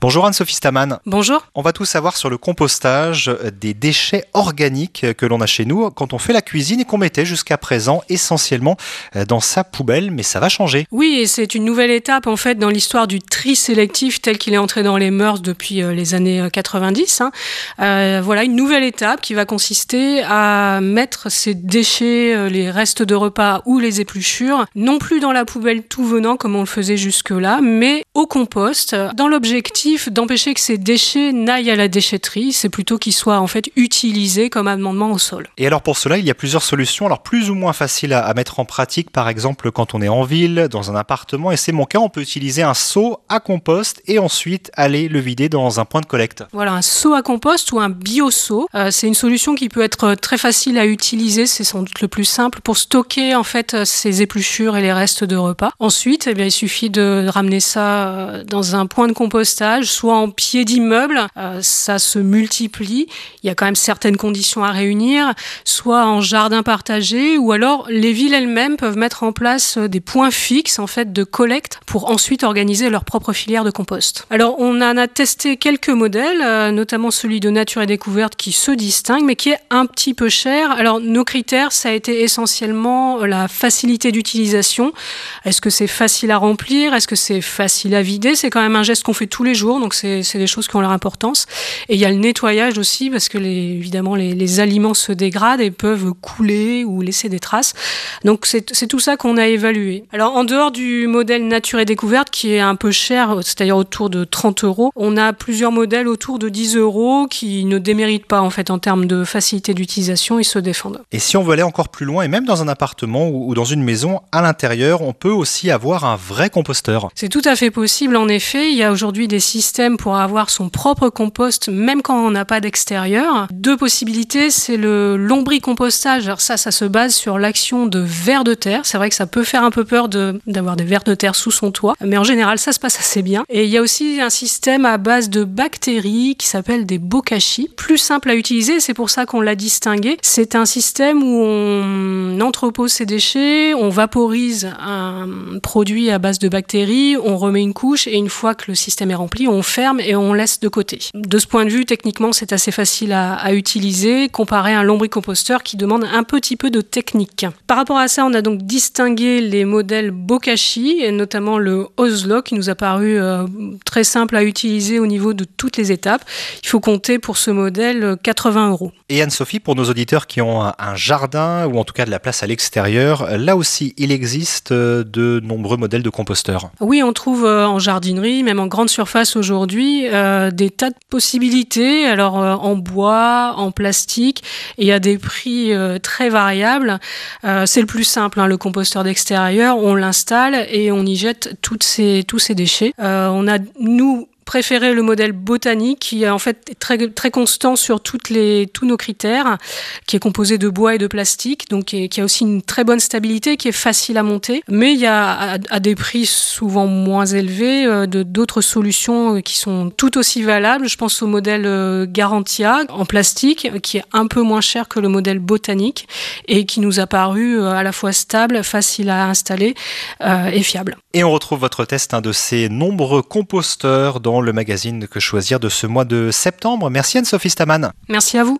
Bonjour Anne-Sophie Staman. Bonjour. On va tout savoir sur le compostage des déchets organiques que l'on a chez nous quand on fait la cuisine et qu'on mettait jusqu'à présent essentiellement dans sa poubelle, mais ça va changer. Oui, et c'est une nouvelle étape en fait dans l'histoire du tri sélectif tel qu'il est entré dans les mœurs depuis euh, les années 90. Hein. Euh, voilà une nouvelle étape qui va consister à mettre ces déchets, euh, les restes de repas ou les épluchures, non plus dans la poubelle tout venant comme on le faisait jusque-là, mais au compost, dans l'objectif d'empêcher que ces déchets n'aillent à la déchetterie, c'est plutôt qu'ils soient en fait utilisés comme amendement au sol. Et alors pour cela, il y a plusieurs solutions, alors plus ou moins faciles à, à mettre en pratique, par exemple quand on est en ville, dans un appartement, et c'est mon cas, on peut utiliser un seau à compost et ensuite aller le vider dans un point de collecte. Voilà, un seau à compost ou un bio-seau, euh, c'est une solution qui peut être très facile à utiliser, c'est sans doute le plus simple pour stocker en fait ces épluchures et les restes de repas. Ensuite, eh bien, il suffit de ramener ça euh, dans un point de compostage, soit en pied d'immeuble, euh, ça se multiplie, il y a quand même certaines conditions à réunir, soit en jardin partagé, ou alors les villes elles-mêmes peuvent mettre en place euh, des points fixes en fait de collecte pour ensuite organiser leur propre filière de compost. Alors on en a testé quelques modèles, notamment celui de Nature et Découverte qui se distingue, mais qui est un petit peu cher. Alors nos critères, ça a été essentiellement la facilité d'utilisation. Est-ce que c'est facile à remplir? Est-ce que c'est facile la vider, c'est quand même un geste qu'on fait tous les jours, donc c'est des choses qui ont leur importance. Et il y a le nettoyage aussi, parce que les, évidemment les, les, aliments se dégradent et peuvent couler ou laisser des traces. Donc c'est tout ça qu'on a évalué. Alors en dehors du modèle nature et découverte, qui est un peu cher, c'est-à-dire autour de 30 euros, on a plusieurs modèles autour de 10 euros qui ne déméritent pas en fait en termes de facilité d'utilisation, ils se défendent. Et si on veut aller encore plus loin, et même dans un appartement ou, ou dans une maison, à l'intérieur, on peut aussi avoir un vrai composteur. C'est tout à fait possible en effet. Il y a aujourd'hui des systèmes pour avoir son propre compost même quand on n'a pas d'extérieur. Deux possibilités, c'est le lombricompostage. Alors ça, ça se base sur l'action de vers de terre. C'est vrai que ça peut faire un peu peur d'avoir des vers de terre sous son toit, mais en général, ça se passe assez bien. Et il y a aussi un système à base de bactéries qui s'appelle des bokashi. Plus simple à utiliser, c'est pour ça qu'on l'a distingué. C'est un système où on entrepose ses déchets, on vaporise un produit à base de bactéries, on remet une couche et une fois que le système est rempli, on ferme et on laisse de côté. De ce point de vue, techniquement, c'est assez facile à, à, utiliser comparé à un lombricomposteur qui demande un petit peu de technique. Par rapport à ça, on a donc distingué les modèles Bokashi, et notamment le Oslo qui nous a paru euh, très simple à utiliser au niveau de toutes les étapes. Il faut compter pour ce modèle 80 euros. Et Anne-Sophie, pour nos auditeurs qui ont un jardin ou en tout cas de la place à l'extérieur, là aussi, il existe de nombreux modèles de composteurs. Oui, on trouve euh, en jardinerie, même en grande surface aujourd'hui, euh, des tas de possibilités. Alors euh, en bois, en plastique, et a des prix euh, très variables. C'est le plus simple, hein, le composteur d'extérieur. On l'installe et on y jette toutes ces, tous ces déchets. On a nous préféré le modèle botanique qui est en fait très, très constant sur toutes les, tous nos critères, qui est composé de bois et de plastique, donc qui, a aussi une très bonne stabilité, qui est facile à monter, mais il y a à, des prix souvent moins élevés euh, d'autres solutions qui sont tout aussi valables. Je pense au modèle euh, Garantia en plastique, qui est un peu moins cher que le modèle botanique et qui nous a paru euh, à la fois stable, facile à installer euh, et fiable. Et on retrouve votre test un de ces nombreux composteurs dans le magazine Que choisir de ce mois de septembre. Merci Anne-Sophie Staman. Merci à vous.